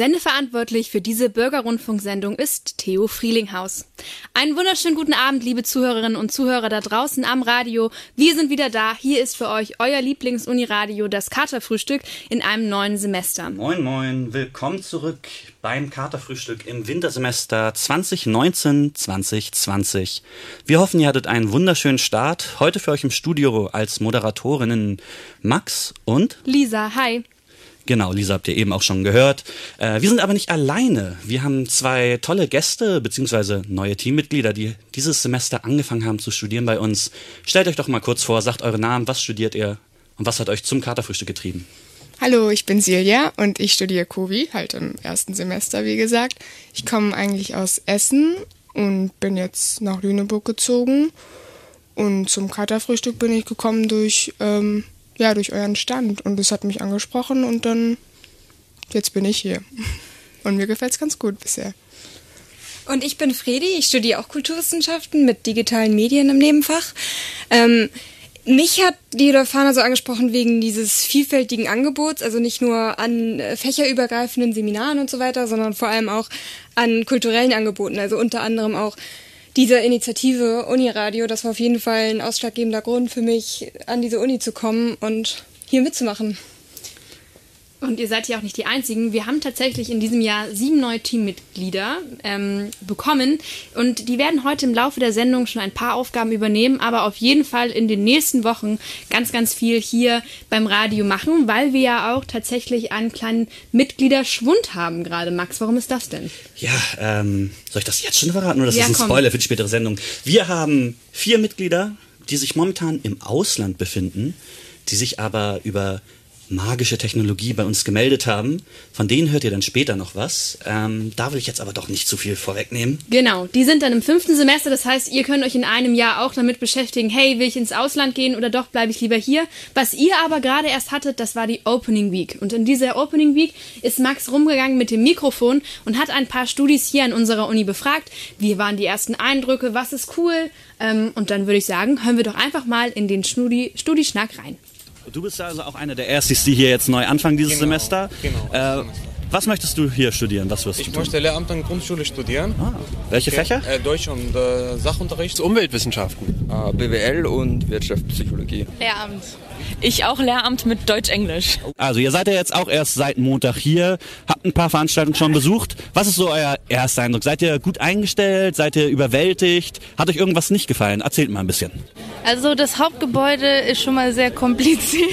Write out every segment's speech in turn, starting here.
Sendeverantwortlich für diese Bürgerrundfunksendung ist Theo Frielinghaus. Einen wunderschönen guten Abend, liebe Zuhörerinnen und Zuhörer da draußen am Radio. Wir sind wieder da. Hier ist für euch euer Lieblingsuniradio, das Katerfrühstück in einem neuen Semester. Moin, moin. Willkommen zurück beim Katerfrühstück im Wintersemester 2019-2020. Wir hoffen, ihr hattet einen wunderschönen Start. Heute für euch im Studio als Moderatorinnen Max und Lisa. Hi. Genau, Lisa habt ihr eben auch schon gehört. Äh, wir sind aber nicht alleine. Wir haben zwei tolle Gäste beziehungsweise neue Teammitglieder, die dieses Semester angefangen haben zu studieren bei uns. Stellt euch doch mal kurz vor, sagt eure Namen, was studiert ihr und was hat euch zum Katerfrühstück getrieben? Hallo, ich bin Silja und ich studiere Kovi, halt im ersten Semester, wie gesagt. Ich komme eigentlich aus Essen und bin jetzt nach Lüneburg gezogen. Und zum Katerfrühstück bin ich gekommen durch ähm, ja, durch euren Stand. Und es hat mich angesprochen und dann, jetzt bin ich hier. Und mir gefällt es ganz gut bisher. Und ich bin Fredi, ich studiere auch Kulturwissenschaften mit digitalen Medien im Nebenfach. Ähm, mich hat die Dolfana so angesprochen wegen dieses vielfältigen Angebots, also nicht nur an äh, fächerübergreifenden Seminaren und so weiter, sondern vor allem auch an kulturellen Angeboten, also unter anderem auch dieser Initiative Uniradio, das war auf jeden Fall ein ausschlaggebender Grund für mich, an diese Uni zu kommen und hier mitzumachen. Und ihr seid ja auch nicht die Einzigen. Wir haben tatsächlich in diesem Jahr sieben neue Teammitglieder ähm, bekommen. Und die werden heute im Laufe der Sendung schon ein paar Aufgaben übernehmen, aber auf jeden Fall in den nächsten Wochen ganz, ganz viel hier beim Radio machen, weil wir ja auch tatsächlich einen kleinen Mitgliederschwund haben gerade. Max, warum ist das denn? Ja, ähm, soll ich das jetzt schon verraten oder das ja, ist ein komm. Spoiler für die spätere Sendung? Wir haben vier Mitglieder, die sich momentan im Ausland befinden, die sich aber über magische Technologie bei uns gemeldet haben. Von denen hört ihr dann später noch was. Ähm, da will ich jetzt aber doch nicht zu viel vorwegnehmen. Genau, die sind dann im fünften Semester. Das heißt, ihr könnt euch in einem Jahr auch damit beschäftigen, hey, will ich ins Ausland gehen oder doch bleibe ich lieber hier. Was ihr aber gerade erst hattet, das war die Opening Week. Und in dieser Opening Week ist Max rumgegangen mit dem Mikrofon und hat ein paar Studis hier an unserer Uni befragt. Wie waren die ersten Eindrücke? Was ist cool? Ähm, und dann würde ich sagen, hören wir doch einfach mal in den Studi Studi-Schnack rein. Du bist also auch einer der Erstis, die hier jetzt neu anfangen dieses genau, Semester. Genau. Äh, was möchtest du hier studieren? Was wirst ich du tun? möchte Lehramt und Grundschule studieren. Ah, welche okay. Fächer? Äh, Deutsch und äh, Sachunterricht. Umweltwissenschaften. Ah, BWL und Wirtschaftspsychologie. Lehramt. Ich auch Lehramt mit Deutsch-Englisch. Also ihr seid ja jetzt auch erst seit Montag hier, habt ein paar Veranstaltungen schon besucht. Was ist so euer erster Eindruck? Seid ihr gut eingestellt? Seid ihr überwältigt? Hat euch irgendwas nicht gefallen? Erzählt mal ein bisschen. Also das Hauptgebäude ist schon mal sehr kompliziert.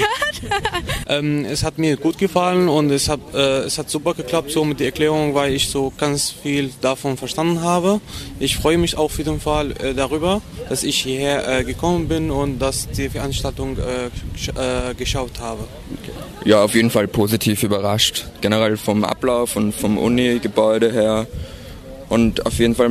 ähm, es hat mir gut gefallen und es hat, äh, es hat super geklappt so mit der Erklärung, weil ich so ganz viel davon verstanden habe. Ich freue mich auf jeden Fall äh, darüber, dass ich hierher äh, gekommen bin und dass die Veranstaltung äh, äh, geschaut habe. Ja, auf jeden Fall positiv überrascht. Generell vom Ablauf und vom Uni-Gebäude her. Und auf jeden Fall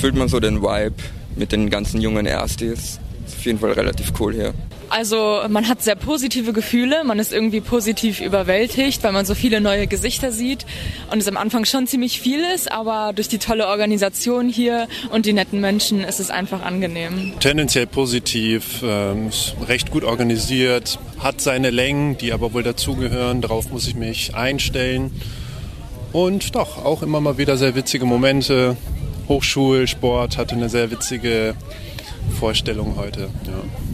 fühlt man so den Vibe mit den ganzen jungen Erstis. Ist auf jeden Fall relativ cool hier. Also man hat sehr positive Gefühle, man ist irgendwie positiv überwältigt, weil man so viele neue Gesichter sieht und es am Anfang schon ziemlich viel ist, aber durch die tolle Organisation hier und die netten Menschen ist es einfach angenehm. Tendenziell positiv, ähm, recht gut organisiert, hat seine Längen, die aber wohl dazugehören, darauf muss ich mich einstellen. Und doch, auch immer mal wieder sehr witzige Momente. Hochschulsport hatte eine sehr witzige Vorstellung heute. Ja.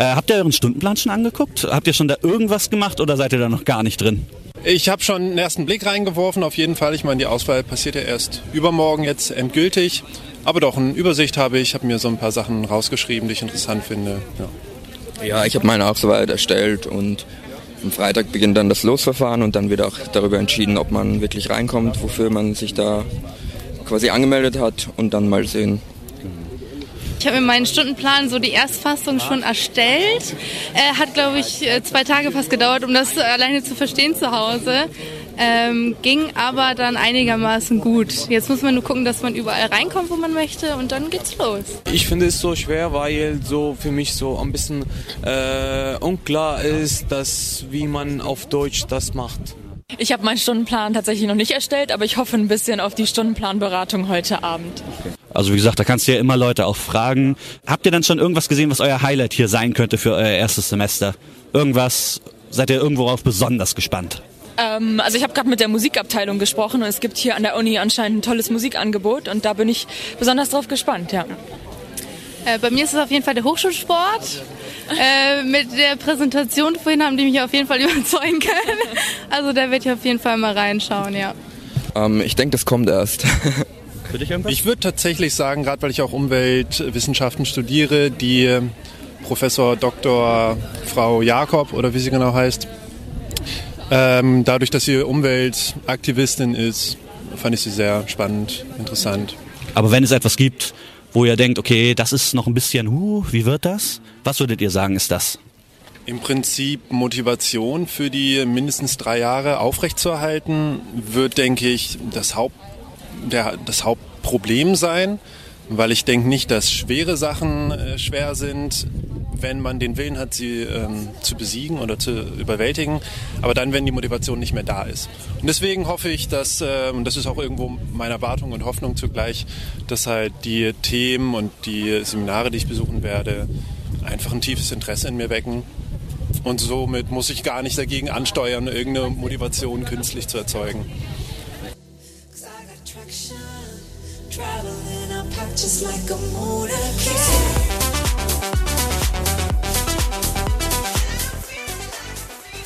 Äh, habt ihr euren Stundenplan schon angeguckt? Habt ihr schon da irgendwas gemacht oder seid ihr da noch gar nicht drin? Ich habe schon einen ersten Blick reingeworfen, auf jeden Fall. Ich meine, die Auswahl passiert ja erst übermorgen jetzt endgültig. Aber doch, eine Übersicht habe ich, habe mir so ein paar Sachen rausgeschrieben, die ich interessant finde. Ja, ja ich habe meine auch soweit erstellt und am Freitag beginnt dann das Losverfahren und dann wird auch darüber entschieden, ob man wirklich reinkommt, wofür man sich da quasi angemeldet hat und dann mal sehen. Ich habe mir meinen Stundenplan, so die Erstfassung schon erstellt. Äh, hat, glaube ich, äh, zwei Tage fast gedauert, um das alleine zu verstehen zu Hause. Ähm, ging aber dann einigermaßen gut. Jetzt muss man nur gucken, dass man überall reinkommt, wo man möchte und dann geht's los. Ich finde es so schwer, weil so für mich so ein bisschen äh, unklar ist, dass wie man auf Deutsch das macht. Ich habe meinen Stundenplan tatsächlich noch nicht erstellt, aber ich hoffe ein bisschen auf die Stundenplanberatung heute Abend. Also wie gesagt, da kannst du ja immer Leute auch fragen. Habt ihr dann schon irgendwas gesehen, was euer Highlight hier sein könnte für euer erstes Semester? Irgendwas? Seid ihr irgendwo auf besonders gespannt? Ähm, also ich habe gerade mit der Musikabteilung gesprochen und es gibt hier an der Uni anscheinend ein tolles Musikangebot und da bin ich besonders drauf gespannt, ja. Äh, bei mir ist es auf jeden Fall der Hochschulsport. Äh, mit der Präsentation vorhin haben die mich auf jeden Fall überzeugen können. Also da werde ich auf jeden Fall mal reinschauen, ja. Ähm, ich denke, das kommt erst. Ich würde tatsächlich sagen, gerade weil ich auch Umweltwissenschaften studiere, die ähm, Professor Dr. Frau Jakob oder wie sie genau heißt, ähm, dadurch, dass sie Umweltaktivistin ist, fand ich sie sehr spannend, interessant. Aber wenn es etwas gibt, wo ihr denkt, okay, das ist noch ein bisschen, huh, wie wird das? Was würdet ihr sagen, ist das? Im Prinzip Motivation für die mindestens drei Jahre aufrechtzuerhalten, wird, denke ich, das, Haupt, der, das Hauptproblem sein, weil ich denke nicht, dass schwere Sachen äh, schwer sind, wenn man den Willen hat, sie ähm, zu besiegen oder zu überwältigen, aber dann, wenn die Motivation nicht mehr da ist. Und deswegen hoffe ich, dass, äh, und das ist auch irgendwo meine Erwartung und Hoffnung zugleich, dass halt die Themen und die Seminare, die ich besuchen werde, einfach ein tiefes Interesse in mir wecken. Und somit muss ich gar nicht dagegen ansteuern, irgendeine Motivation künstlich zu erzeugen.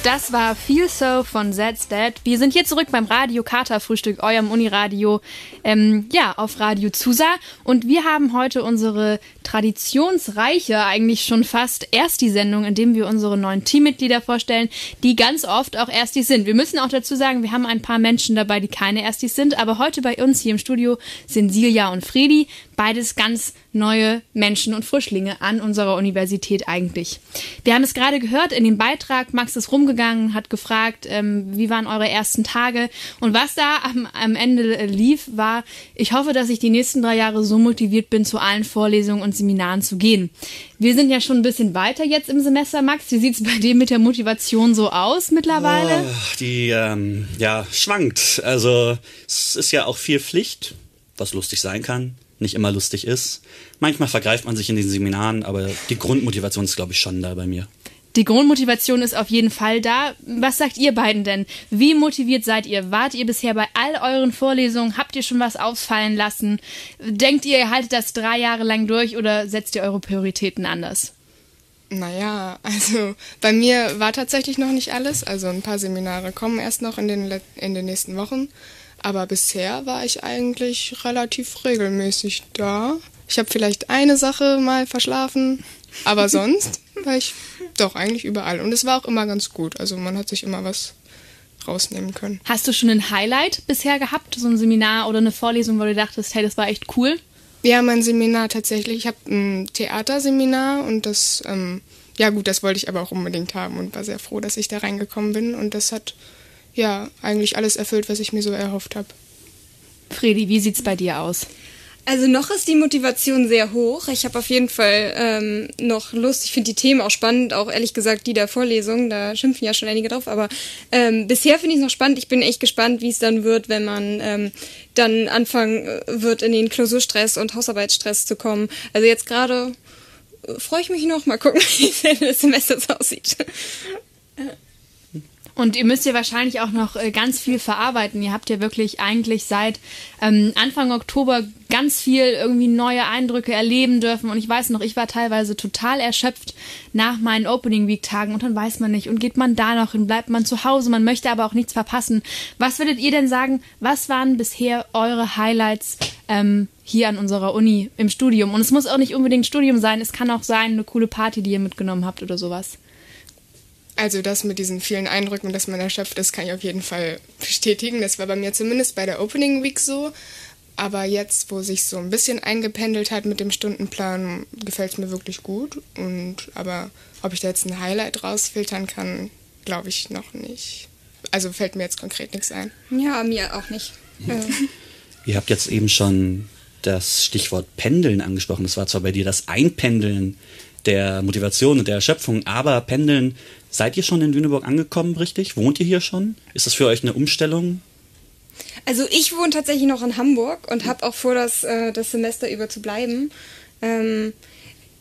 Das war Feel So von Zed's Dad. Wir sind hier zurück beim Radio Kater Frühstück, eurem Uniradio, ähm, ja, auf Radio Zusa. Und wir haben heute unsere traditionsreiche, eigentlich schon fast erst die Sendung, in dem wir unsere neuen Teammitglieder vorstellen, die ganz oft auch Erstis sind. Wir müssen auch dazu sagen, wir haben ein paar Menschen dabei, die keine Erstis sind, aber heute bei uns hier im Studio sind Silja und Fredi, beides ganz neue Menschen und Frischlinge an unserer Universität eigentlich. Wir haben es gerade gehört in dem Beitrag, Max ist rumgegangen hat gefragt, ähm, wie waren eure ersten Tage. Und was da am, am Ende lief, war, ich hoffe, dass ich die nächsten drei Jahre so motiviert bin, zu allen Vorlesungen und Seminaren zu gehen. Wir sind ja schon ein bisschen weiter jetzt im Semester, Max. Wie sieht es bei dir mit der Motivation so aus mittlerweile? Oh, die, ähm, ja, schwankt. Also, es ist ja auch viel Pflicht, was lustig sein kann nicht immer lustig ist. Manchmal vergreift man sich in den Seminaren, aber die Grundmotivation ist, glaube ich, schon da bei mir. Die Grundmotivation ist auf jeden Fall da. Was sagt ihr beiden denn? Wie motiviert seid ihr? Wart ihr bisher bei all euren Vorlesungen? Habt ihr schon was ausfallen lassen? Denkt ihr, ihr haltet das drei Jahre lang durch oder setzt ihr eure Prioritäten anders? Naja, also bei mir war tatsächlich noch nicht alles. Also ein paar Seminare kommen erst noch in den, in den nächsten Wochen. Aber bisher war ich eigentlich relativ regelmäßig da. Ich habe vielleicht eine Sache mal verschlafen, aber sonst war ich doch eigentlich überall. Und es war auch immer ganz gut. Also man hat sich immer was rausnehmen können. Hast du schon ein Highlight bisher gehabt? So ein Seminar oder eine Vorlesung, wo du dachtest, hey, das war echt cool? Ja, mein Seminar tatsächlich. Ich habe ein Theaterseminar und das, ähm, ja gut, das wollte ich aber auch unbedingt haben und war sehr froh, dass ich da reingekommen bin. Und das hat ja eigentlich alles erfüllt, was ich mir so erhofft habe. Fredi, wie sieht's bei dir aus? Also noch ist die Motivation sehr hoch. Ich habe auf jeden Fall ähm, noch Lust. Ich finde die Themen auch spannend, auch ehrlich gesagt die der Vorlesung. Da schimpfen ja schon einige drauf. Aber ähm, bisher finde ich es noch spannend. Ich bin echt gespannt, wie es dann wird, wenn man ähm, dann anfangen äh, wird, in den Klausurstress und Hausarbeitsstress zu kommen. Also jetzt gerade äh, freue ich mich noch. Mal gucken, wie das Semester aussieht. Und ihr müsst ja wahrscheinlich auch noch äh, ganz viel verarbeiten. Ihr habt ja wirklich eigentlich seit ähm, Anfang Oktober ganz viel irgendwie neue Eindrücke erleben dürfen. Und ich weiß noch, ich war teilweise total erschöpft nach meinen Opening Week Tagen und dann weiß man nicht. Und geht man da noch hin, bleibt man zu Hause, man möchte aber auch nichts verpassen. Was würdet ihr denn sagen, was waren bisher eure Highlights ähm, hier an unserer Uni im Studium? Und es muss auch nicht unbedingt Studium sein, es kann auch sein, eine coole Party, die ihr mitgenommen habt oder sowas. Also das mit diesen vielen Eindrücken, dass man erschöpft ist, kann ich auf jeden Fall bestätigen. Das war bei mir zumindest bei der Opening Week so. Aber jetzt, wo sich so ein bisschen eingependelt hat mit dem Stundenplan, gefällt es mir wirklich gut. Und aber ob ich da jetzt ein Highlight rausfiltern kann, glaube ich noch nicht. Also fällt mir jetzt konkret nichts ein. Ja, mir auch nicht. Ja. Ihr habt jetzt eben schon das Stichwort Pendeln angesprochen. Das war zwar bei dir das Einpendeln der Motivation und der Erschöpfung, aber Pendeln, seid ihr schon in Lüneburg angekommen, richtig? Wohnt ihr hier schon? Ist das für euch eine Umstellung? Also ich wohne tatsächlich noch in Hamburg und habe auch vor, das, äh, das Semester über zu bleiben. Ähm,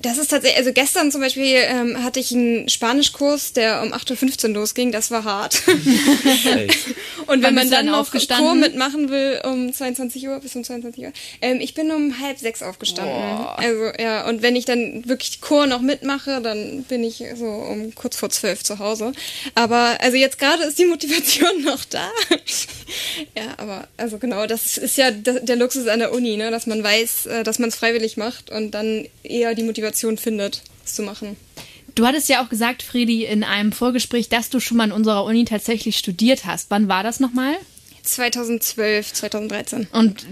das ist tatsächlich, also gestern zum Beispiel ähm, hatte ich einen Spanischkurs, der um 8.15 Uhr losging, das war hart. Und wenn man dann noch Chor mitmachen will um 22 Uhr bis um 22 Uhr, ähm, ich bin um halb sechs aufgestanden. Boah. Also ja, und wenn ich dann wirklich Chor noch mitmache, dann bin ich so um kurz vor zwölf zu Hause. Aber also jetzt gerade ist die Motivation noch da. ja, aber also genau, das ist ja der Luxus an der Uni, ne, dass man weiß, äh, dass man es freiwillig macht und dann eher die Motivation findet, es zu machen. Du hattest ja auch gesagt, Friedi, in einem Vorgespräch, dass du schon mal an unserer Uni tatsächlich studiert hast. Wann war das nochmal? 2012, 2013. Und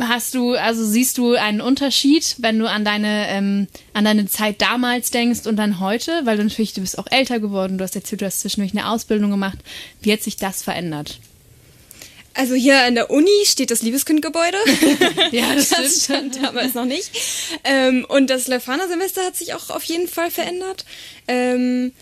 hast du, also siehst du einen Unterschied, wenn du an deine, ähm, an deine Zeit damals denkst und dann heute? Weil du natürlich, du bist auch älter geworden, du hast erzählt, du hast zwischendurch eine Ausbildung gemacht. Wie hat sich das verändert? Also hier an der Uni steht das Liebeskindgebäude. ja, das, das stand damals noch nicht. Ähm, und das Lefana-Semester hat sich auch auf jeden Fall verändert. Ähm,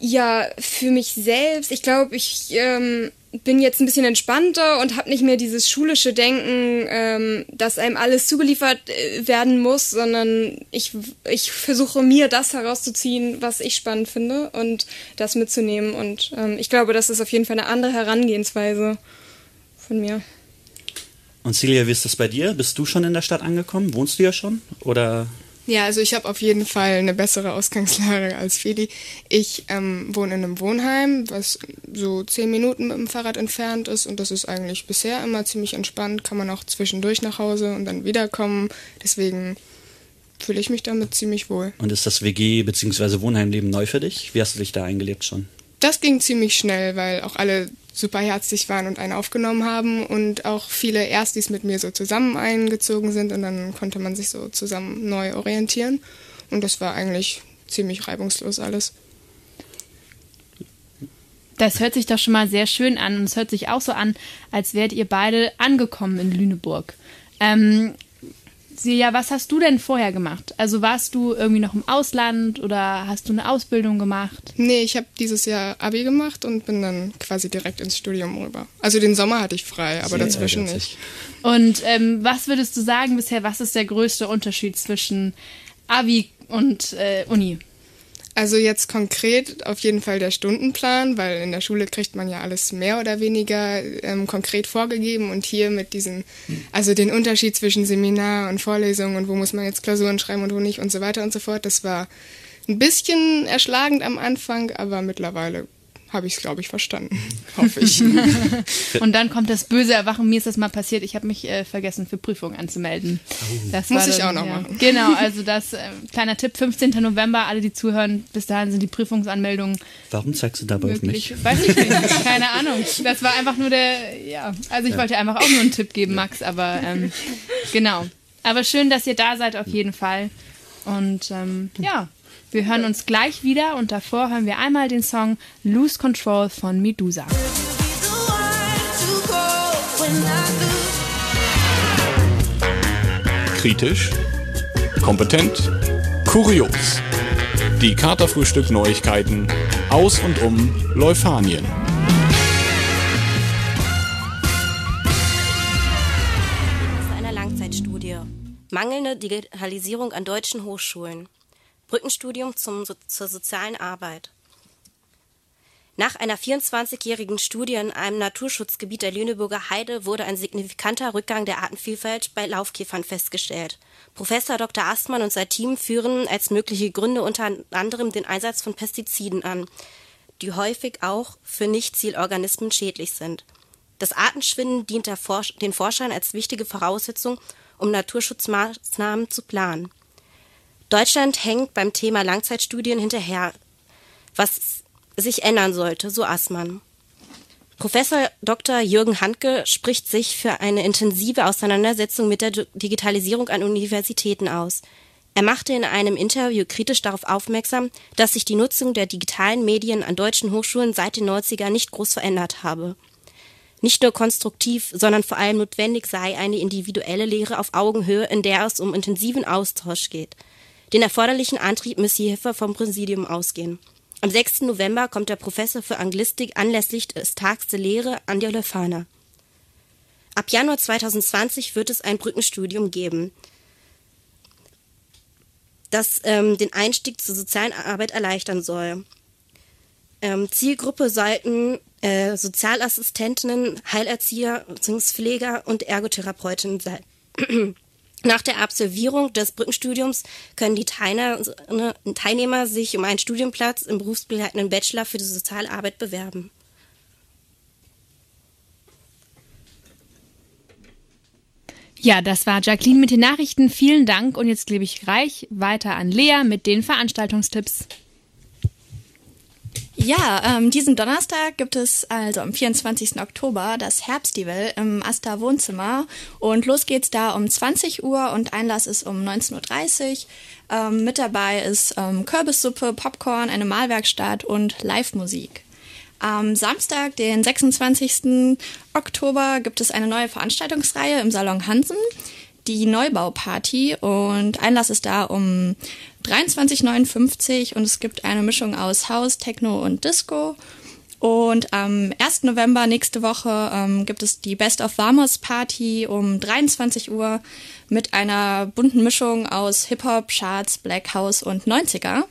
ja, für mich selbst, ich glaube, ich ähm, bin jetzt ein bisschen entspannter und habe nicht mehr dieses schulische Denken, ähm, dass einem alles zugeliefert äh, werden muss, sondern ich, ich versuche mir das herauszuziehen, was ich spannend finde und das mitzunehmen. Und ähm, ich glaube, das ist auf jeden Fall eine andere Herangehensweise von mir. Und Celia, wie ist das bei dir? Bist du schon in der Stadt angekommen? Wohnst du ja schon? Oder ja, also ich habe auf jeden Fall eine bessere Ausgangslage als Feli. Ich ähm, wohne in einem Wohnheim, was so zehn Minuten mit dem Fahrrad entfernt ist und das ist eigentlich bisher immer ziemlich entspannt. Kann man auch zwischendurch nach Hause und dann wiederkommen. Deswegen fühle ich mich damit ziemlich wohl. Und ist das WG- bzw. Wohnheimleben neu für dich? Wie hast du dich da eingelebt schon? Das ging ziemlich schnell, weil auch alle super herzlich waren und einen aufgenommen haben und auch viele Erstis mit mir so zusammen eingezogen sind und dann konnte man sich so zusammen neu orientieren und das war eigentlich ziemlich reibungslos alles. Das hört sich doch schon mal sehr schön an und es hört sich auch so an, als wärt ihr beide angekommen in Lüneburg. Ähm, Silja, was hast du denn vorher gemacht? Also warst du irgendwie noch im Ausland oder hast du eine Ausbildung gemacht? Nee, ich habe dieses Jahr Abi gemacht und bin dann quasi direkt ins Studium rüber. Also den Sommer hatte ich frei, aber Sehr dazwischen nicht. Und ähm, was würdest du sagen bisher, was ist der größte Unterschied zwischen Abi und äh, Uni? Also jetzt konkret auf jeden Fall der Stundenplan, weil in der Schule kriegt man ja alles mehr oder weniger ähm, konkret vorgegeben und hier mit diesen, also den Unterschied zwischen Seminar und Vorlesung und wo muss man jetzt Klausuren schreiben und wo nicht und so weiter und so fort, das war ein bisschen erschlagend am Anfang, aber mittlerweile habe ich es, glaube ich, verstanden. Hoffe ich. und dann kommt das böse Erwachen. Mir ist das mal passiert. Ich habe mich äh, vergessen, für Prüfungen anzumelden. Oh. Das Muss ich dann, auch noch ja. machen. Genau, also das, äh, kleiner Tipp, 15. November, alle, die zuhören, bis dahin sind die Prüfungsanmeldungen. Warum zeigst du dabei möglich. auf mich? Weiß ich nicht. Keine Ahnung. Das war einfach nur der, ja, also ich ja. wollte einfach auch nur einen Tipp geben, Max, aber ähm, genau. Aber schön, dass ihr da seid auf jeden Fall. Und ähm, ja, wir hören uns gleich wieder und davor hören wir einmal den Song Lose Control von Medusa. Kritisch, kompetent, kurios. Die Katerfrühstück Neuigkeiten aus und um Leufanien. einer Langzeitstudie. Mangelnde Digitalisierung an deutschen Hochschulen. Brückenstudium zum, zur sozialen Arbeit. Nach einer 24-jährigen Studie in einem Naturschutzgebiet der Lüneburger Heide wurde ein signifikanter Rückgang der Artenvielfalt bei Laufkäfern festgestellt. Professor Dr. Astmann und sein Team führen als mögliche Gründe unter anderem den Einsatz von Pestiziden an, die häufig auch für Nichtzielorganismen schädlich sind. Das Artenschwinden dient den Forschern als wichtige Voraussetzung, um Naturschutzmaßnahmen zu planen. Deutschland hängt beim Thema Langzeitstudien hinterher, was sich ändern sollte, so Assmann. Professor Dr. Jürgen Handke spricht sich für eine intensive Auseinandersetzung mit der Digitalisierung an Universitäten aus. Er machte in einem Interview kritisch darauf aufmerksam, dass sich die Nutzung der digitalen Medien an deutschen Hochschulen seit den 90er nicht groß verändert habe. Nicht nur konstruktiv, sondern vor allem notwendig sei eine individuelle Lehre auf Augenhöhe, in der es um intensiven Austausch geht. Den erforderlichen Antrieb müsse hierfür vom Präsidium ausgehen. Am 6. November kommt der Professor für Anglistik anlässlich des Tags der Lehre an die Leuphana. Ab Januar 2020 wird es ein Brückenstudium geben, das ähm, den Einstieg zur sozialen Arbeit erleichtern soll. Ähm, Zielgruppe sollten äh, Sozialassistentinnen, Heilerzieher, Pfleger und Ergotherapeutinnen sein. Nach der Absolvierung des Brückenstudiums können die Teilnehmer sich um einen Studienplatz im berufsbegleitenden Bachelor für die soziale Arbeit bewerben. Ja, das war Jacqueline mit den Nachrichten. Vielen Dank und jetzt gebe ich gleich weiter an Lea mit den Veranstaltungstipps. Ja, ähm, diesen Donnerstag gibt es also am 24. Oktober das Herbstival im Asta Wohnzimmer und los geht's da um 20 Uhr und Einlass ist um 19.30 Uhr. Ähm, mit dabei ist ähm, Kürbissuppe, Popcorn, eine Malwerkstatt und Live-Musik. Am Samstag, den 26. Oktober, gibt es eine neue Veranstaltungsreihe im Salon Hansen, die Neubauparty und Einlass ist da um 23,59 und es gibt eine Mischung aus House, Techno und Disco. Und am 1. November nächste Woche ähm, gibt es die Best of Vamos Party um 23 Uhr mit einer bunten Mischung aus Hip-Hop, Charts, Black House und 90er.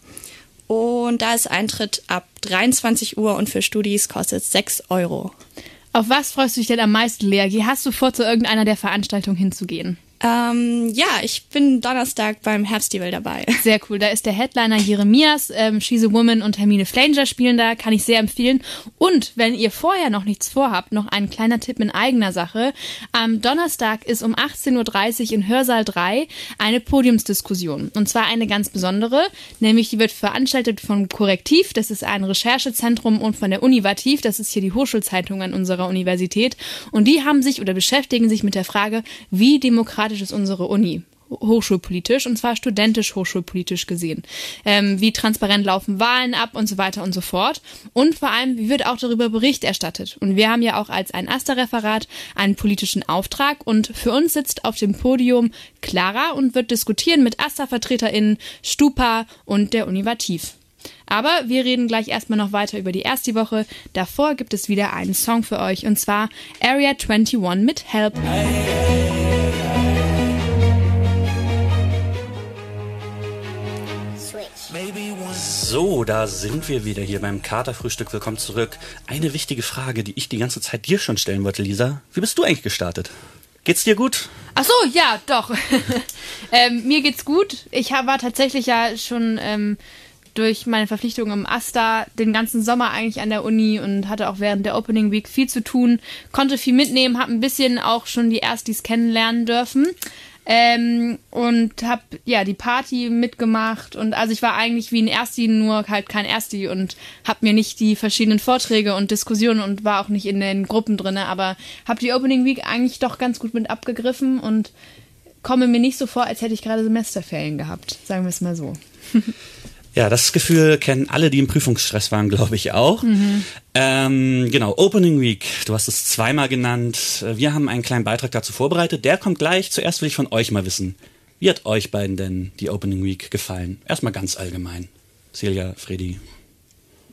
Und da ist Eintritt ab 23 Uhr und für Studis kostet 6 Euro. Auf was freust du dich denn am meisten, Lea? Hast du vor, zu irgendeiner der Veranstaltungen hinzugehen? Ähm, ja, ich bin Donnerstag beim Herbstfestival dabei. Sehr cool. Da ist der Headliner Jeremias, ähm, She's a Woman und Hermine Flanger spielen da. Kann ich sehr empfehlen. Und wenn ihr vorher noch nichts vorhabt, noch ein kleiner Tipp in eigener Sache. Am Donnerstag ist um 18.30 Uhr in Hörsaal 3 eine Podiumsdiskussion. Und zwar eine ganz besondere, nämlich die wird veranstaltet von Korrektiv. Das ist ein Recherchezentrum und von der Univativ. Das ist hier die Hochschulzeitung an unserer Universität. Und die haben sich oder beschäftigen sich mit der Frage, wie demokratisch demokratisch ist unsere Uni hochschulpolitisch und zwar studentisch hochschulpolitisch gesehen. Ähm, wie transparent laufen Wahlen ab und so weiter und so fort. Und vor allem, wie wird auch darüber Bericht erstattet. Und wir haben ja auch als ein AStA-Referat einen politischen Auftrag und für uns sitzt auf dem Podium Clara und wird diskutieren mit AStA-VertreterInnen, Stupa und der Univativ. Aber wir reden gleich erstmal noch weiter über die erste Woche. Davor gibt es wieder einen Song für euch und zwar Area 21 mit Help. Hey. So, da sind wir wieder hier beim Katerfrühstück. Willkommen zurück. Eine wichtige Frage, die ich die ganze Zeit dir schon stellen wollte, Lisa. Wie bist du eigentlich gestartet? Geht's dir gut? Ach so, ja, doch. ähm, mir geht's gut. Ich war tatsächlich ja schon ähm, durch meine Verpflichtung im Asta den ganzen Sommer eigentlich an der Uni und hatte auch während der Opening Week viel zu tun, konnte viel mitnehmen, habe ein bisschen auch schon die Erstis kennenlernen dürfen. Ähm, und habe ja die Party mitgemacht und also ich war eigentlich wie ein Ersti, nur halt kein Ersti und habe mir nicht die verschiedenen Vorträge und Diskussionen und war auch nicht in den Gruppen drinne, aber habe die Opening Week eigentlich doch ganz gut mit abgegriffen und komme mir nicht so vor, als hätte ich gerade Semesterferien gehabt, sagen wir es mal so. Ja, das Gefühl kennen alle, die im Prüfungsstress waren, glaube ich auch. Mhm. Ähm, genau, Opening Week, du hast es zweimal genannt. Wir haben einen kleinen Beitrag dazu vorbereitet. Der kommt gleich. Zuerst will ich von euch mal wissen, wie hat euch beiden denn die Opening Week gefallen? Erstmal ganz allgemein. Celia, Freddy.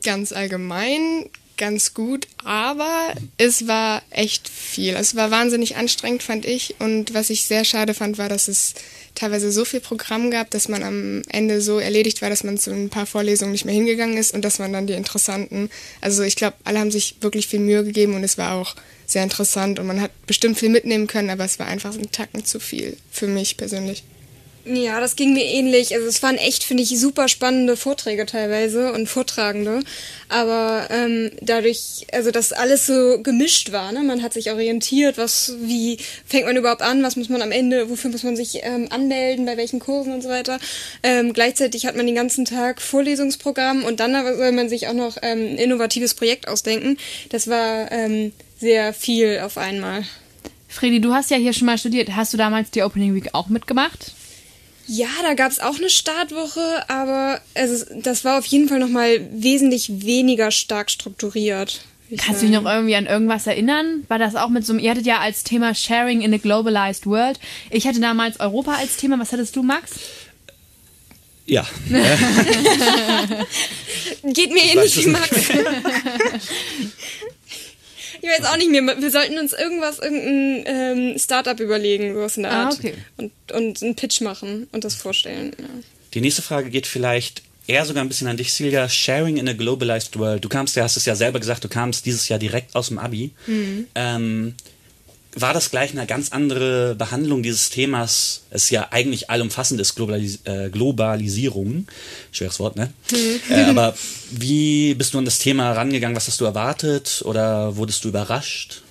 Ganz allgemein, ganz gut, aber es war echt viel. Es war wahnsinnig anstrengend, fand ich. Und was ich sehr schade fand, war, dass es teilweise so viel Programm gab, dass man am Ende so erledigt war, dass man zu ein paar Vorlesungen nicht mehr hingegangen ist und dass man dann die interessanten, also ich glaube, alle haben sich wirklich viel Mühe gegeben und es war auch sehr interessant und man hat bestimmt viel mitnehmen können, aber es war einfach ein Tacken zu viel für mich persönlich. Ja, das ging mir ähnlich. Also es waren echt, finde ich, super spannende Vorträge teilweise und Vortragende. Aber ähm, dadurch, also dass alles so gemischt war, ne? man hat sich orientiert, was, wie fängt man überhaupt an, was muss man am Ende, wofür muss man sich ähm, anmelden, bei welchen Kursen und so weiter. Ähm, gleichzeitig hat man den ganzen Tag Vorlesungsprogramm und dann soll man sich auch noch ähm, ein innovatives Projekt ausdenken. Das war ähm, sehr viel auf einmal. Fredi, du hast ja hier schon mal studiert. Hast du damals die Opening Week auch mitgemacht? Ja, da gab es auch eine Startwoche, aber also, das war auf jeden Fall nochmal wesentlich weniger stark strukturiert. Kannst du dich noch irgendwie an irgendwas erinnern? War das auch mit so einem, ihr hattet ja als Thema Sharing in a Globalized World. Ich hatte damals Europa als Thema. Was hattest du, Max? Ja. Geht mir ähnlich wie Max. Ich weiß auch nicht mehr. Wir sollten uns irgendwas, irgendein ähm, Startup überlegen, sowas in der ah, Art. Ah, okay. und, und einen Pitch machen und das vorstellen. Ja. Die nächste Frage geht vielleicht eher sogar ein bisschen an dich, Silja. Sharing in a globalized world. Du kamst, du hast es ja selber gesagt, du kamst dieses Jahr direkt aus dem Abi. Mhm. Ähm, war das gleich eine ganz andere Behandlung dieses Themas. Es ist ja eigentlich allumfassend ist Globalis äh, Globalisierung. Schweres Wort, ne? Mhm. Äh, aber wie bist du an das Thema rangegangen? Was hast du erwartet oder wurdest du überrascht?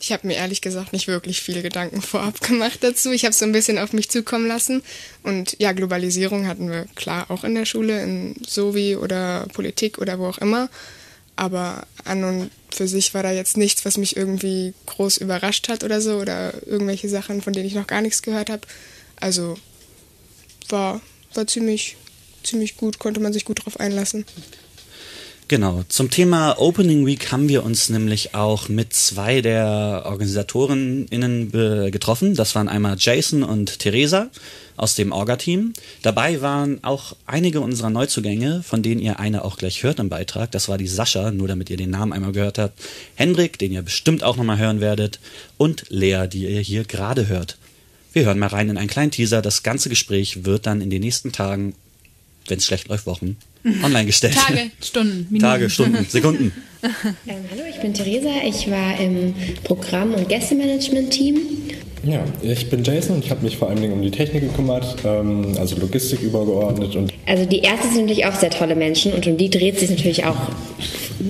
Ich habe mir ehrlich gesagt nicht wirklich viele Gedanken vorab gemacht dazu. Ich habe es so ein bisschen auf mich zukommen lassen. Und ja, Globalisierung hatten wir klar auch in der Schule, in Sovi oder Politik oder wo auch immer. Aber an und für sich war da jetzt nichts, was mich irgendwie groß überrascht hat oder so oder irgendwelche Sachen, von denen ich noch gar nichts gehört habe. Also war, war ziemlich, ziemlich gut, konnte man sich gut drauf einlassen. Genau, zum Thema Opening Week haben wir uns nämlich auch mit zwei der OrganisatorInnen getroffen. Das waren einmal Jason und Theresa aus dem Orga-Team. Dabei waren auch einige unserer Neuzugänge, von denen ihr eine auch gleich hört im Beitrag. Das war die Sascha, nur damit ihr den Namen einmal gehört habt. Hendrik, den ihr bestimmt auch nochmal hören werdet. Und Lea, die ihr hier gerade hört. Wir hören mal rein in einen kleinen Teaser. Das ganze Gespräch wird dann in den nächsten Tagen, wenn es schlecht läuft, Wochen, online gestellt. Tage, Stunden, Minuten. Tage, Stunden, Sekunden. Ähm, hallo, ich bin Theresa. Ich war im Programm- und Gästemanagement-Team ja, ich bin Jason und ich habe mich vor allem um die Technik gekümmert, ähm, also Logistik übergeordnet. Und also die Ärzte sind natürlich auch sehr tolle Menschen und um die dreht sich natürlich auch,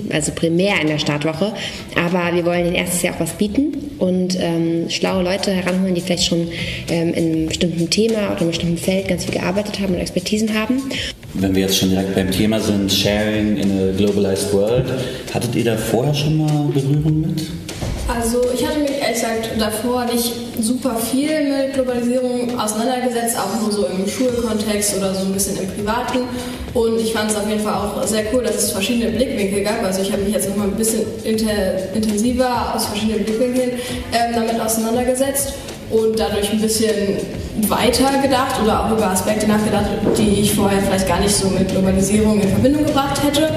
also primär in der Startwoche. Aber wir wollen den Ärzten ja auch was bieten und ähm, schlaue Leute heranholen, die vielleicht schon ähm, in einem bestimmten Thema oder einem bestimmten Feld ganz viel gearbeitet haben und Expertisen haben. Wenn wir jetzt schon direkt beim Thema sind, Sharing in a Globalized World, hattet ihr da vorher schon mal Berührung mit? Also ich hatte mich ehrlich gesagt davor nicht super viel mit Globalisierung auseinandergesetzt, auch nur so im Schulkontext oder so ein bisschen im Privaten. Und ich fand es auf jeden Fall auch sehr cool, dass es verschiedene Blickwinkel gab. Also ich habe mich jetzt noch mal ein bisschen intensiver aus verschiedenen Blickwinkeln ähm, damit auseinandergesetzt und dadurch ein bisschen weiter gedacht oder auch über Aspekte nachgedacht, die ich vorher vielleicht gar nicht so mit Globalisierung in Verbindung gebracht hätte.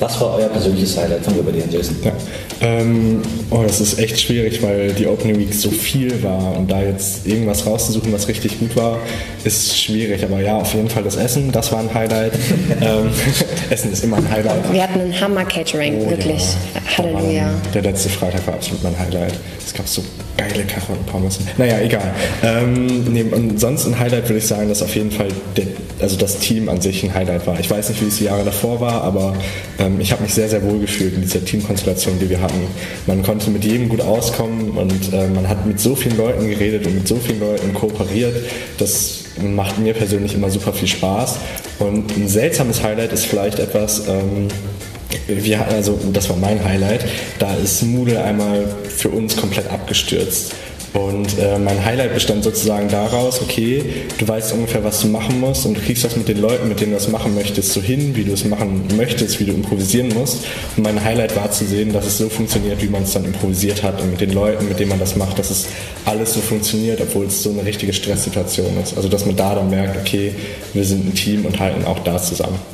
Was war euer persönliches Highlight? Fangen wir bei dir an, Jason. Ja. Ähm, oh, das ist echt schwierig, weil die Opening Week so viel war und da jetzt irgendwas rauszusuchen, was richtig gut war, ist schwierig. Aber ja, auf jeden Fall das Essen, das war ein Highlight. ähm, Essen ist immer ein Highlight. Wir hatten ein Hammer-Catering, oh, wirklich. Ja. Halleluja. Der letzte Freitag war absolut mein Highlight. Es gab so geile Karotten-Pommes. Naja, egal. Ähm, nee, und sonst ein Highlight würde ich sagen, dass auf jeden Fall der, also das Team an sich ein Highlight war. Ich weiß nicht, wie es die Jahre davor war, aber ähm, ich habe mich sehr, sehr wohl gefühlt in dieser Teamkonstellation, die wir hatten. Man konnte mit jedem gut auskommen und äh, man hat mit so vielen Leuten geredet und mit so vielen Leuten kooperiert. Das macht mir persönlich immer super viel Spaß. Und ein seltsames Highlight ist vielleicht etwas, ähm, wir, also das war mein Highlight, da ist Moodle einmal für uns komplett abgestürzt. Und äh, mein Highlight bestand sozusagen daraus, okay, du weißt ungefähr, was du machen musst und du kriegst das mit den Leuten, mit denen du das machen möchtest, so hin, wie du es machen möchtest, wie du improvisieren musst. Und mein Highlight war zu sehen, dass es so funktioniert, wie man es dann improvisiert hat und mit den Leuten, mit denen man das macht, dass es alles so funktioniert, obwohl es so eine richtige Stresssituation ist. Also dass man da dann merkt, okay, wir sind ein Team und halten auch da zusammen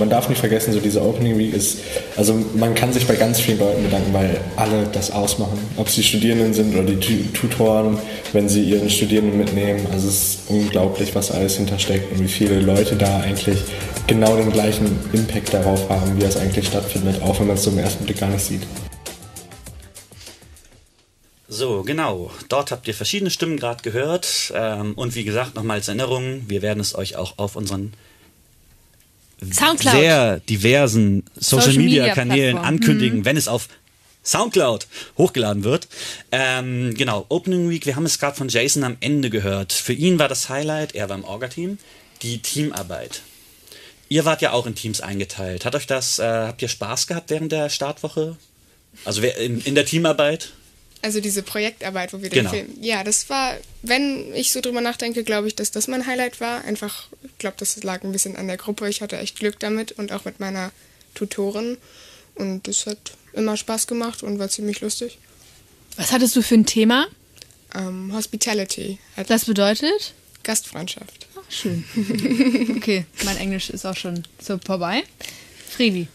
man darf nicht vergessen, so diese Opening Week ist, also man kann sich bei ganz vielen Leuten bedanken, weil alle das ausmachen. Ob es die Studierenden sind oder die Tutoren, wenn sie ihren Studierenden mitnehmen. Also es ist unglaublich, was alles hintersteckt und wie viele Leute da eigentlich genau den gleichen Impact darauf haben, wie es eigentlich stattfindet, auch wenn man es im ersten Blick gar nicht sieht. So, genau. Dort habt ihr verschiedene Stimmen gerade gehört. Ähm, und wie gesagt, nochmal als Erinnerung, wir werden es euch auch auf unseren Soundcloud. sehr diversen Social, Social ankündigen, Mhm. wenn es auf Soundcloud hochgeladen wird. Ähm, genau, Opening Week, wir haben es gerade von Jason am Ende gehört. Für ihn war das Highlight, er war im Orga-Team, die Teamarbeit. Ihr wart ja auch in Teams eingeteilt. Hat euch das, äh, habt ihr Spaß gehabt während der Startwoche? Also in, in der Teamarbeit? Also diese Projektarbeit, wo wir den Genau. Film. Ja, das war, wenn ich so drüber nachdenke, glaube ich, dass das mein Highlight war. Einfach, ich glaube, das lag ein bisschen an der Gruppe. Ich hatte echt Glück damit und auch mit meiner Tutorin. Und das hat immer Spaß gemacht und war ziemlich lustig. Was hattest du für ein Thema? Ähm, Hospitality. Das bedeutet? Gastfreundschaft. schön. okay, mein Englisch ist auch schon so vorbei. Friedi.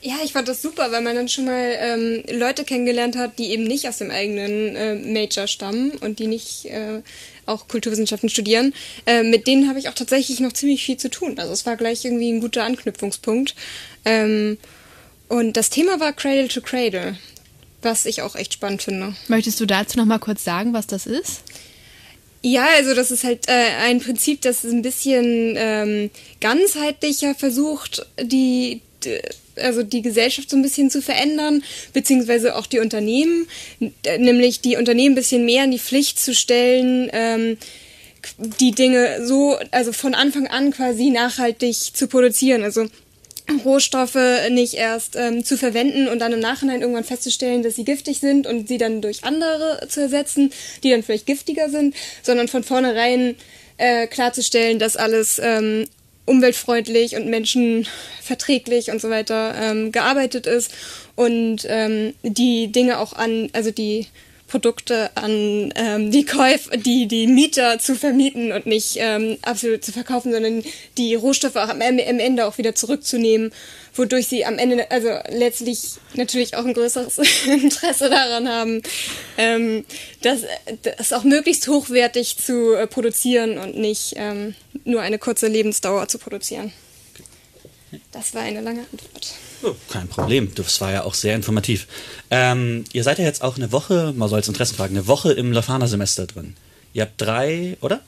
Ja, ich fand das super, weil man dann schon mal ähm, Leute kennengelernt hat, die eben nicht aus dem eigenen äh, Major stammen und die nicht äh, auch Kulturwissenschaften studieren. Äh, mit denen habe ich auch tatsächlich noch ziemlich viel zu tun. Also es war gleich irgendwie ein guter Anknüpfungspunkt. Ähm, und das Thema war Cradle to Cradle, was ich auch echt spannend finde. Möchtest du dazu noch mal kurz sagen, was das ist? Ja, also das ist halt äh, ein Prinzip, das ein bisschen ähm, ganzheitlicher versucht, die, d- also die Gesellschaft so ein bisschen zu verändern, beziehungsweise auch die Unternehmen, äh, nämlich die Unternehmen ein bisschen mehr in die Pflicht zu stellen, ähm, die Dinge so, also von Anfang an quasi nachhaltig zu produzieren. Also Rohstoffe nicht erst ähm, zu verwenden und dann im Nachhinein irgendwann festzustellen, dass sie giftig sind und sie dann durch andere zu ersetzen, die dann vielleicht giftiger sind, sondern von vornherein äh, klarzustellen, dass alles ähm, umweltfreundlich und menschenverträglich und so weiter ähm, gearbeitet ist und ähm, die Dinge auch an, also die Produkte an ähm, die Käufer, die die Mieter zu vermieten und nicht ähm, absolut zu verkaufen, sondern die Rohstoffe auch am, am Ende auch wieder zurückzunehmen, wodurch sie am Ende also letztlich natürlich auch ein größeres Interesse daran haben, ähm, das, das auch möglichst hochwertig zu äh, produzieren und nicht ähm, nur eine kurze Lebensdauer zu produzieren. Das war eine lange Antwort. Oh, kein Problem, das war ja auch sehr informativ. Ähm, ihr seid ja jetzt auch eine Woche, mal so als Interessenfrage, eine Woche im Lafana-Semester drin. Ihr habt drei, oder?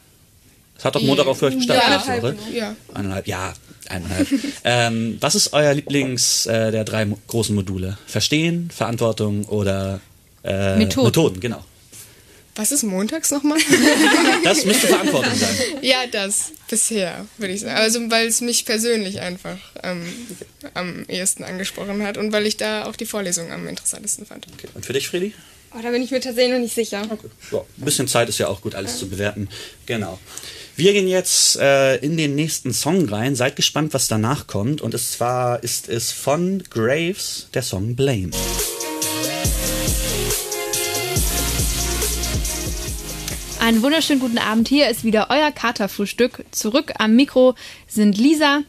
Es hat doch Montag auf euch gestartet, Ja, Woche. ja. Eineinhalb, ja, eineinhalb. ähm, was ist euer Lieblings äh, der drei mo großen Module? Verstehen, Verantwortung oder äh, Methoden. Methoden, genau. Was ist montags nochmal? Das müsste Verantwortung sein. ja, das bisher, würde ich sagen. Also, weil es mich persönlich einfach ähm, am ehesten angesprochen hat und weil ich da auch die Vorlesung am interessantesten fand. Und für dich, Freddy? Oh, da bin ich mir tatsächlich noch nicht sicher. Ja, ein bisschen Zeit ist ja auch gut, alles zu bewerten. Genau. Wir gehen jetzt äh, in den nächsten Song rein. Seid gespannt, was danach kommt. Und es zwar ist es von Graves der Song Blame. Einen wunderschönen guten Abend. Hier ist wieder euer Katerfrühstück. Zurück am Mikro sind Lisa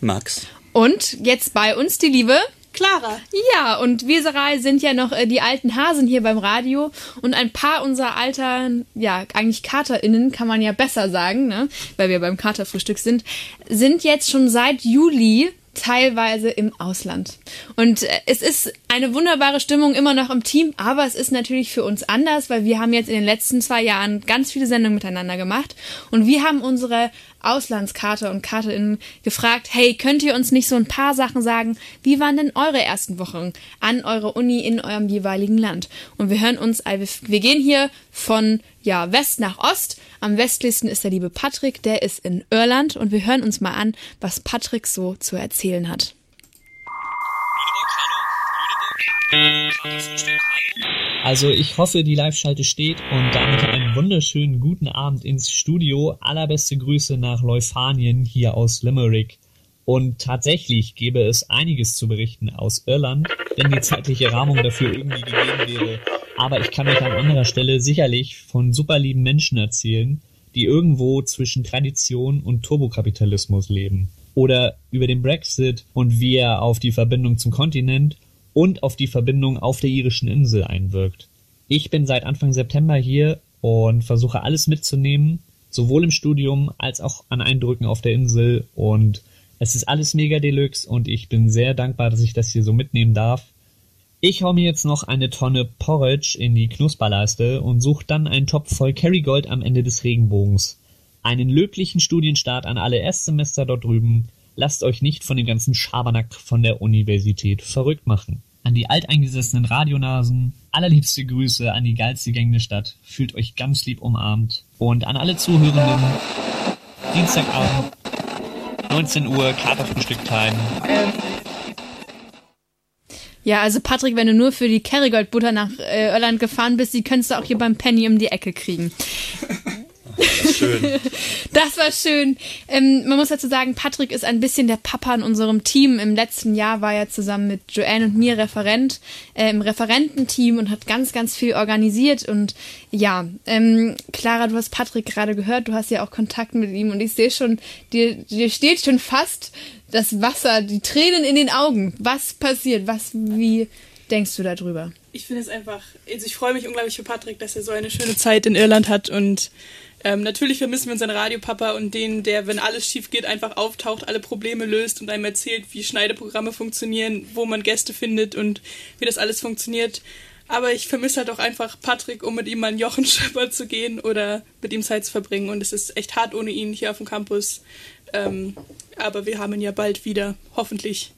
Max. und jetzt bei uns die liebe Clara. Ja, und wir drei sind ja noch äh, die alten Hasen hier beim Radio und ein paar unserer alter, ja, eigentlich KaterInnen kann man ja besser sagen, ne, weil wir beim Katerfrühstück sind, sind jetzt schon seit Juli teilweise im Ausland. Und äh, es ist eine wunderbare Stimmung immer noch im Team, aber es ist natürlich für uns anders, weil wir haben jetzt in den letzten zwei Jahren ganz viele Sendungen miteinander gemacht und wir haben unsere Auslandskater und KaterInnen gefragt, hey, könnt ihr uns nicht so ein paar Sachen sagen? Wie waren denn eure ersten Wochen an eurer Uni in eurem jeweiligen Land? Und wir hören uns, äh, wir gehen hier von ja, West nach Ost. Am westlichsten ist der liebe Patrick, der ist in Irland und wir hören uns mal an, was Patrick so zu erzählen hat. Also ich hoffe, die Live-Schalte steht und damit einen wunderschönen guten Abend ins Studio. Allerbeste Grüße nach Leufanien hier aus Limerick. Und tatsächlich gäbe es einiges zu berichten aus Irland, wenn die zeitliche Rahmung dafür irgendwie gegeben wäre. Aber ich kann euch an anderer Stelle sicherlich von superlieben Menschen erzählen, die irgendwo zwischen Tradition und Turbokapitalismus leben. Oder über den Brexit und wie er auf die Verbindung zum Kontinent und auf die Verbindung auf der irischen Insel einwirkt. Ich bin seit Anfang September hier und versuche alles mitzunehmen, sowohl im Studium als auch an Eindrücken auf der Insel und es ist alles mega deluxe und ich bin sehr dankbar, dass ich das hier so mitnehmen darf. Ich hau mir jetzt noch eine Tonne Porridge in die Knusperleiste und suche dann einen Topf voll Kerrygold am Ende des Regenbogens. Einen löblichen Studienstart an alle Erstsemester dort drüben. Lasst euch nicht von dem ganzen Schabernack von der Universität verrückt machen. An die alteingesessenen Radionasen, allerliebste Grüße an die geilste Gang der Stadt. Fühlt euch ganz lieb umarmt. Und an alle Zuhörenden, Dienstagabend, 19 Uhr, Katerfrühstück-Time. Ja, also Patrick, wenn du nur für die Kerrygold-Butter nach äh, Irland gefahren bist, die könntest du auch hier beim Penny um die Ecke kriegen. Das war schön. das war schön. Ähm, man muss dazu sagen, Patrick ist ein bisschen der Papa in unserem Team. Im letzten Jahr war er zusammen mit Joanne und mir Referent äh, im Referententeam und hat ganz, ganz viel organisiert. Und ja, ähm, Clara, du hast Patrick gerade gehört, du hast ja auch Kontakt mit ihm und ich sehe schon, dir, dir steht schon fast das Wasser, die Tränen in den Augen. Was passiert? Was, wie denkst du darüber? Ich finde es einfach, also ich freue mich unglaublich für Patrick, dass er so eine schöne Zeit in Irland hat und ähm, natürlich vermissen wir unseren Radiopapa und den, der, wenn alles schief geht, einfach auftaucht, alle Probleme löst und einem erzählt, wie Schneideprogramme funktionieren, wo man Gäste findet und wie das alles funktioniert. Aber ich vermisse halt auch einfach Patrick, um mit ihm mal einen Jochenschipper zu gehen oder mit ihm Zeit zu verbringen. Und es ist echt hart ohne ihn hier auf dem Campus. Ähm, aber wir haben ihn ja bald wieder, hoffentlich.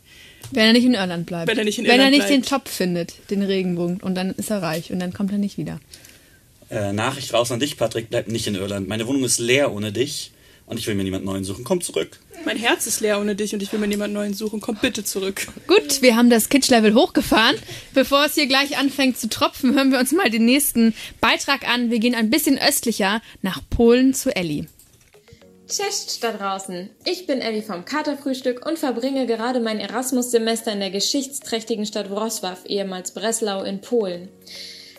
Wenn er nicht in Irland bleibt. Wenn er nicht in Wenn Irland er nicht den Job findet, den Regenbogen, und dann ist er reich und dann kommt er nicht wieder. Äh, Nachricht raus an dich, Patrick, bleib nicht in Irland. Meine Wohnung ist leer ohne dich und ich will mir niemanden neuen suchen. Komm zurück. Mein Herz ist leer ohne dich und ich will mir niemanden neuen suchen. Komm bitte zurück. Gut, wir haben das Kitsch-Level hochgefahren. Bevor es hier gleich anfängt zu tropfen, hören wir uns mal den nächsten Beitrag an. Wir gehen ein bisschen östlicher nach Polen zu Elli. Cześć da draußen. Ich bin Elli vom Katerfrühstück und verbringe gerade mein Erasmus-Semester in der geschichtsträchtigen Stadt Wrocław, ehemals Breslau in Polen.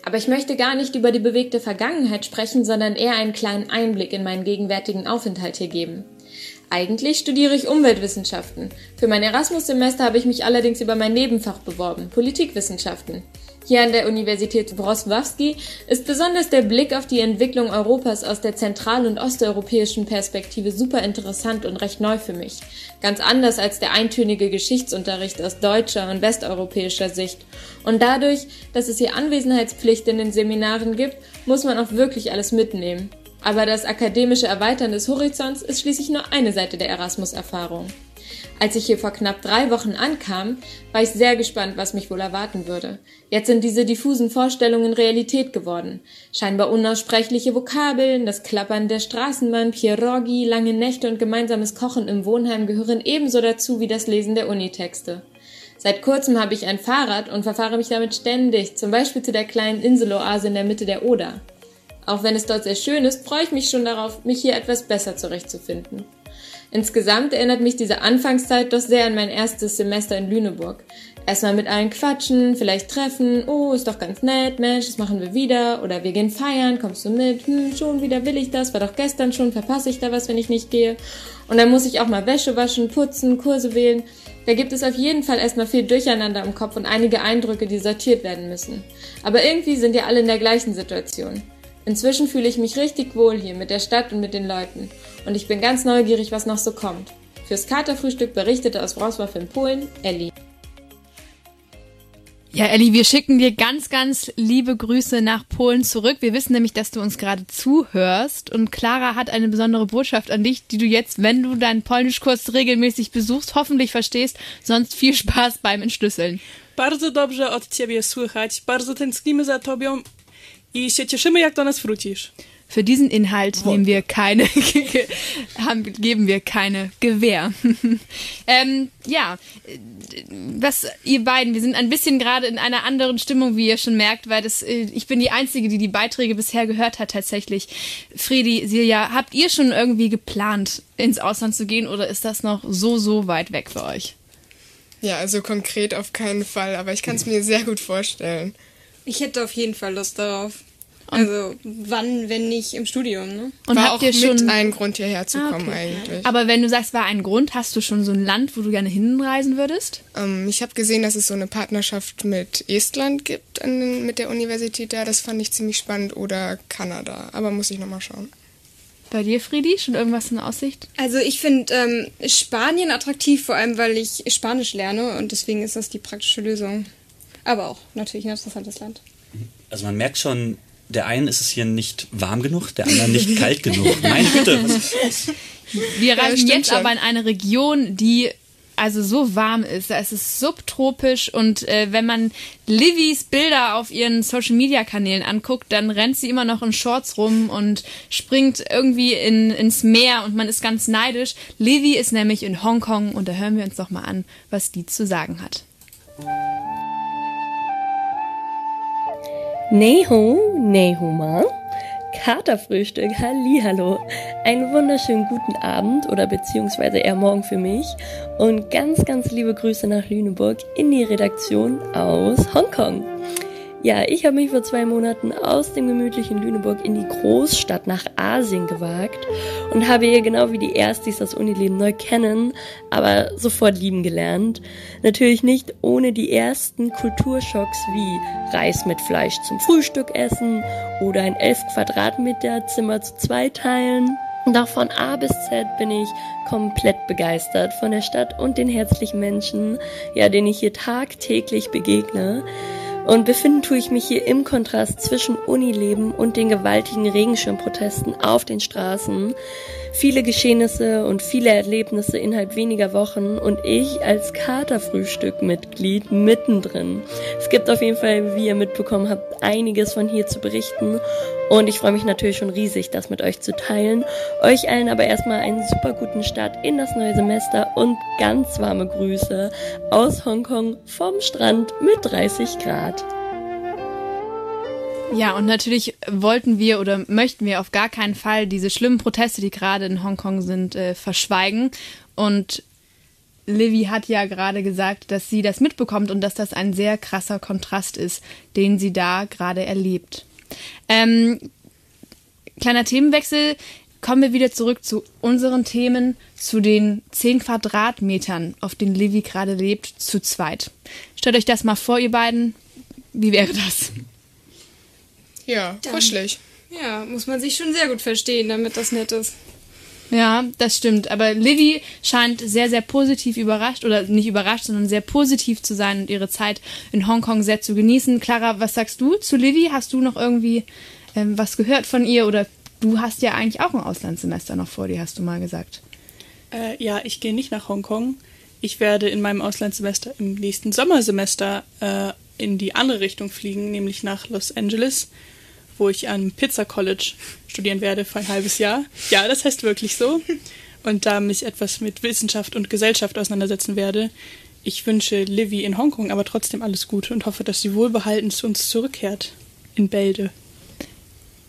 Aber ich möchte gar nicht über die bewegte Vergangenheit sprechen, sondern eher einen kleinen Einblick in meinen gegenwärtigen Aufenthalt hier geben. Eigentlich studiere ich Umweltwissenschaften. Für mein Erasmus-Semester habe ich mich allerdings über mein Nebenfach beworben, Politikwissenschaften. Hier an der Universität Wrocławski ist besonders der Blick auf die Entwicklung Europas aus der zentral- und osteuropäischen Perspektive super interessant und recht neu für mich. Ganz anders als der eintönige Geschichtsunterricht aus deutscher und westeuropäischer Sicht. Und dadurch, dass es hier Anwesenheitspflicht in den Seminaren gibt, muss man auch wirklich alles mitnehmen. Aber das akademische Erweitern des Horizonts ist schließlich nur eine Seite der Erasmus-Erfahrung. Als ich hier vor knapp drei Wochen ankam, war ich sehr gespannt, was mich wohl erwarten würde. Jetzt sind diese diffusen Vorstellungen Realität geworden. Scheinbar unaussprechliche Vokabeln, das Klappern der Straßenbahn, Pierogi, lange Nächte und gemeinsames Kochen im Wohnheim gehören ebenso dazu wie das Lesen der Unitexte. Seit kurzem habe ich ein Fahrrad und verfahre mich damit ständig, zum Beispiel zu der kleinen Inseloase in der Mitte der Oder. Auch wenn es dort sehr schön ist, freue ich mich schon darauf, mich hier etwas besser zurechtzufinden. Insgesamt erinnert mich diese Anfangszeit doch sehr an mein erstes Semester in Lüneburg. Erstmal mit allen quatschen, vielleicht treffen, oh, ist doch ganz nett, Mensch, das machen wir wieder, oder wir gehen feiern, kommst du mit, hm, schon wieder will ich das, war doch gestern schon, verpasse ich da was, wenn ich nicht gehe. Und dann muss ich auch mal Wäsche waschen, putzen, Kurse wählen. Da gibt es auf jeden Fall erstmal viel Durcheinander im Kopf und einige Eindrücke, die sortiert werden müssen. Aber irgendwie sind ja alle in der gleichen Situation. Inzwischen fühle ich mich richtig wohl hier mit der Stadt und mit den Leuten. Und ich bin ganz neugierig, was noch so kommt. Fürs Katerfrühstück berichtete aus Wrocław in Polen Elli. Ja, Elli, wir schicken dir ganz, ganz liebe Grüße nach Polen zurück. Wir wissen nämlich, dass du uns gerade zuhörst. Und Clara hat eine besondere Botschaft an dich, die du jetzt, wenn du deinen Polnischkurs regelmäßig besuchst, hoffentlich verstehst. Sonst viel Spaß beim Entschlüsseln. Bardzo dobrze od ciebie słychać. Bardzo tęsknimy za tobą i się cieszymy, jak do nas wrócisz. Für diesen Inhalt nehmen wir keine, haben, geben wir keine Gewähr. ähm, ja, was ihr beiden, wir sind ein bisschen gerade in einer anderen Stimmung, wie ihr schon merkt, weil das, ich bin die Einzige, die die Beiträge bisher gehört hat tatsächlich. Friedi, Silja, habt ihr schon irgendwie geplant, ins Ausland zu gehen oder ist das noch so, so weit weg für euch? Ja, also konkret auf keinen Fall, aber ich kann es mir sehr gut vorstellen. Ich hätte auf jeden Fall Lust darauf. Also wann, wenn nicht im Studium, ne? Und war habt ihr schon mit ein Grund hierher zu ah, kommen okay. eigentlich. Aber wenn du sagst, war ein Grund, hast du schon so ein Land, wo du gerne hinreisen würdest? Ähm, ich habe gesehen, dass es so eine Partnerschaft mit Estland gibt an, mit der Universität da. Das fand ich ziemlich spannend oder Kanada, aber muss ich noch mal schauen. Bei dir, Friedi, schon irgendwas in Aussicht? Also ich finde ähm, Spanien attraktiv, vor allem weil ich Spanisch lerne und deswegen ist das die praktische Lösung. aber auch natürlich ein interessantes Land. Also man merkt schon, der einen ist es hier nicht warm genug, der anderen nicht kalt genug. Meine Güte. Wir reisen jetzt schon. aber in eine Region, die also so warm ist. Da ist es subtropisch und äh, wenn man Livys Bilder auf ihren Social Media Kanälen anguckt, dann rennt sie immer noch in Shorts rum und springt irgendwie in, ins Meer und man ist ganz neidisch. Livy ist nämlich in Hongkong und da hören wir uns doch mal an, was die zu sagen hat. Neho, Neho Ma. Katerfrühstück, Hallo. Einen wunderschönen guten Abend oder beziehungsweise eher morgen für mich und ganz, ganz liebe Grüße nach Lüneburg in die Redaktion aus Hongkong. Ja, ich habe mich vor zwei Monaten aus dem gemütlichen Lüneburg in die Großstadt nach Asien gewagt und habe hier genau wie die Erstis das Unileben neu kennen, aber sofort lieben gelernt. Natürlich nicht ohne die ersten Kulturschocks wie Reis mit Fleisch zum Frühstück essen oder ein 11 Quadratmeter Zimmer zu zwei teilen. Doch von A bis Z bin ich komplett begeistert von der Stadt und den herzlichen Menschen, ja, denen ich hier tagtäglich begegne. Und befinden tue ich mich hier im Kontrast zwischen Unileben und den gewaltigen Regenschirmprotesten auf den Straßen. Viele Geschehnisse und viele Erlebnisse innerhalb weniger Wochen und ich als Katerfrühstück-Mitglied mittendrin. Es gibt auf jeden Fall, wie ihr mitbekommen habt, einiges von hier zu berichten und ich freue mich natürlich schon riesig, das mit euch zu teilen. Euch allen aber erstmal einen super guten Start in das neue Semester und ganz warme Grüße aus Hongkong vom Strand mit 30 Grad. Ja, und natürlich wollten wir oder möchten wir auf gar keinen Fall diese schlimmen Proteste, die gerade in Hongkong sind, äh, verschweigen. Und Livy hat ja gerade gesagt, dass sie das mitbekommt und dass das ein sehr krasser Kontrast ist, den sie da gerade erlebt. Ähm, kleiner Themenwechsel. Kommen wir wieder zurück zu unseren Themen, zu den 10 Quadratmetern, auf denen Livy gerade lebt, zu zweit. Stellt euch das mal vor, ihr beiden. Wie wäre das? Ja, kuschelig. Ja, muss man sich schon sehr gut verstehen, damit das nett ist. Ja, das stimmt. Aber Livy scheint sehr, sehr positiv überrascht oder nicht überrascht, sondern sehr positiv zu sein und ihre Zeit in Hongkong sehr zu genießen. Clara, was sagst du zu Livy? Hast du noch irgendwie ähm, was gehört von ihr oder du hast ja eigentlich auch ein Auslandssemester noch vor dir, hast du mal gesagt. Äh, ja, ich gehe nicht nach Hongkong. Ich werde in meinem Auslandssemester im nächsten Sommersemester äh, in die andere Richtung fliegen, nämlich nach Los Angeles wo ich am Pizza College studieren werde für ein halbes Jahr. Ja, das heißt wirklich so. Und da mich etwas mit Wissenschaft und Gesellschaft auseinandersetzen werde. Ich wünsche Livy in Hongkong aber trotzdem alles Gute und hoffe, dass sie wohlbehalten zu uns zurückkehrt in Bälde.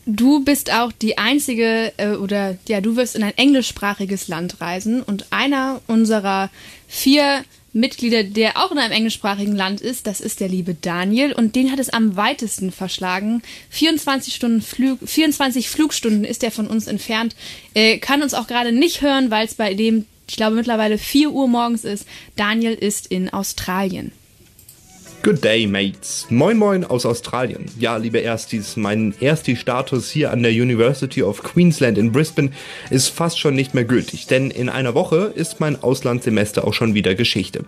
Du bist auch die einzige äh, oder ja, du wirst in ein englischsprachiges Land reisen und einer unserer vier Mitglieder, der auch in einem englischsprachigen Land ist. Das ist der liebe Daniel und den hat es am weitesten verschlagen. 24 Stunden Flug, 24 Flugstunden ist er von uns entfernt. Äh, kann uns auch gerade nicht hören, weil es bei dem, ich glaube, mittlerweile 4 Uhr morgens ist. Daniel ist in Australien. Good day, mates. Moin moin aus Australien. Ja, liebe Erstis, mein Ersti-Status hier an der University of Queensland in Brisbane ist fast schon nicht mehr gültig, denn in einer Woche ist mein Auslandssemester auch schon wieder Geschichte.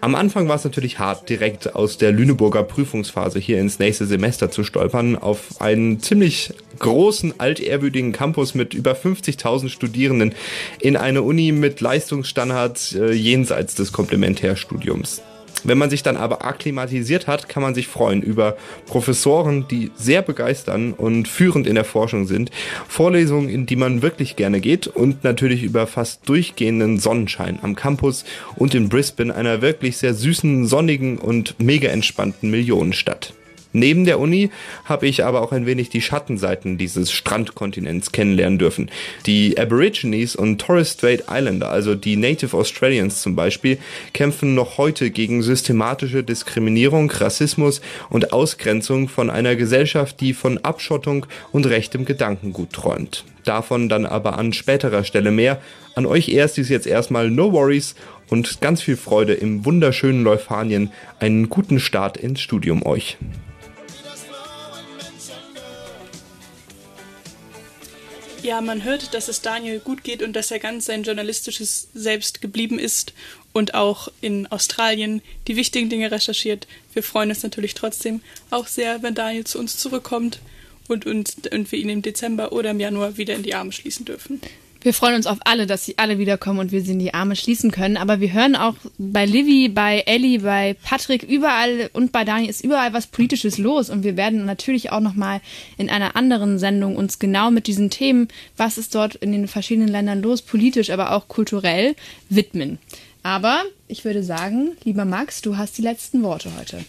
Am Anfang war es natürlich hart, direkt aus der Lüneburger Prüfungsphase hier ins nächste Semester zu stolpern, auf einen ziemlich großen, altehrwürdigen Campus mit über 50.000 Studierenden in eine Uni mit Leistungsstandards äh, jenseits des Komplementärstudiums. Wenn man sich dann aber akklimatisiert hat, kann man sich freuen über Professoren, die sehr begeistern und führend in der Forschung sind, Vorlesungen, in die man wirklich gerne geht und natürlich über fast durchgehenden Sonnenschein am Campus und in Brisbane, einer wirklich sehr süßen, sonnigen und mega entspannten Millionenstadt. Neben der Uni habe ich aber auch ein wenig die Schattenseiten dieses Strandkontinents kennenlernen dürfen. Die Aborigines und Torres Strait Islander, also die Native Australians zum Beispiel, kämpfen noch heute gegen systematische Diskriminierung, Rassismus und Ausgrenzung von einer Gesellschaft, die von Abschottung und rechtem Gedankengut träumt. Davon dann aber an späterer Stelle mehr. An euch erst ist jetzt erstmal No Worries und ganz viel Freude im wunderschönen Leufanien. Einen guten Start ins Studium euch. Ja, man hört, dass es Daniel gut geht und dass er ganz sein journalistisches Selbst geblieben ist und auch in Australien die wichtigen Dinge recherchiert. Wir freuen uns natürlich trotzdem auch sehr, wenn Daniel zu uns zurückkommt und, uns, und wir ihn im Dezember oder im Januar wieder in die Arme schließen dürfen. Wir freuen uns auf alle, dass sie alle wiederkommen und wir sie in die Arme schließen können. Aber wir hören auch bei Livy, bei Ellie, bei Patrick, überall und bei Dani ist überall was Politisches los. Und wir werden natürlich auch nochmal in einer anderen Sendung uns genau mit diesen Themen, was ist dort in den verschiedenen Ländern los, politisch, aber auch kulturell, widmen. Aber ich würde sagen, lieber Max, du hast die letzten Worte heute.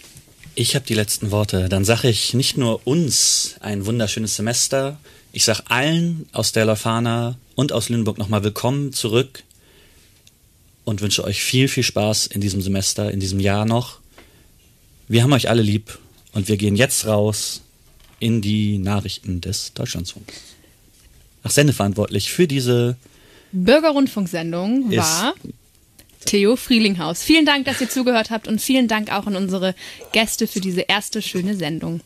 Ich habe die letzten Worte. Dann sage ich nicht nur uns ein wunderschönes Semester. Ich sage allen aus der Leuphana und aus Lüneburg nochmal willkommen zurück und wünsche euch viel, viel Spaß in diesem Semester, in diesem Jahr noch. Wir haben euch alle lieb und wir gehen jetzt raus in die Nachrichten des Deutschlandfunks. Ach, sendeverantwortlich für diese Bürgerrundfunksendung war Theo Frielinghaus. Vielen Dank, dass ihr zugehört habt und vielen Dank auch an unsere Gäste für diese erste schöne Sendung.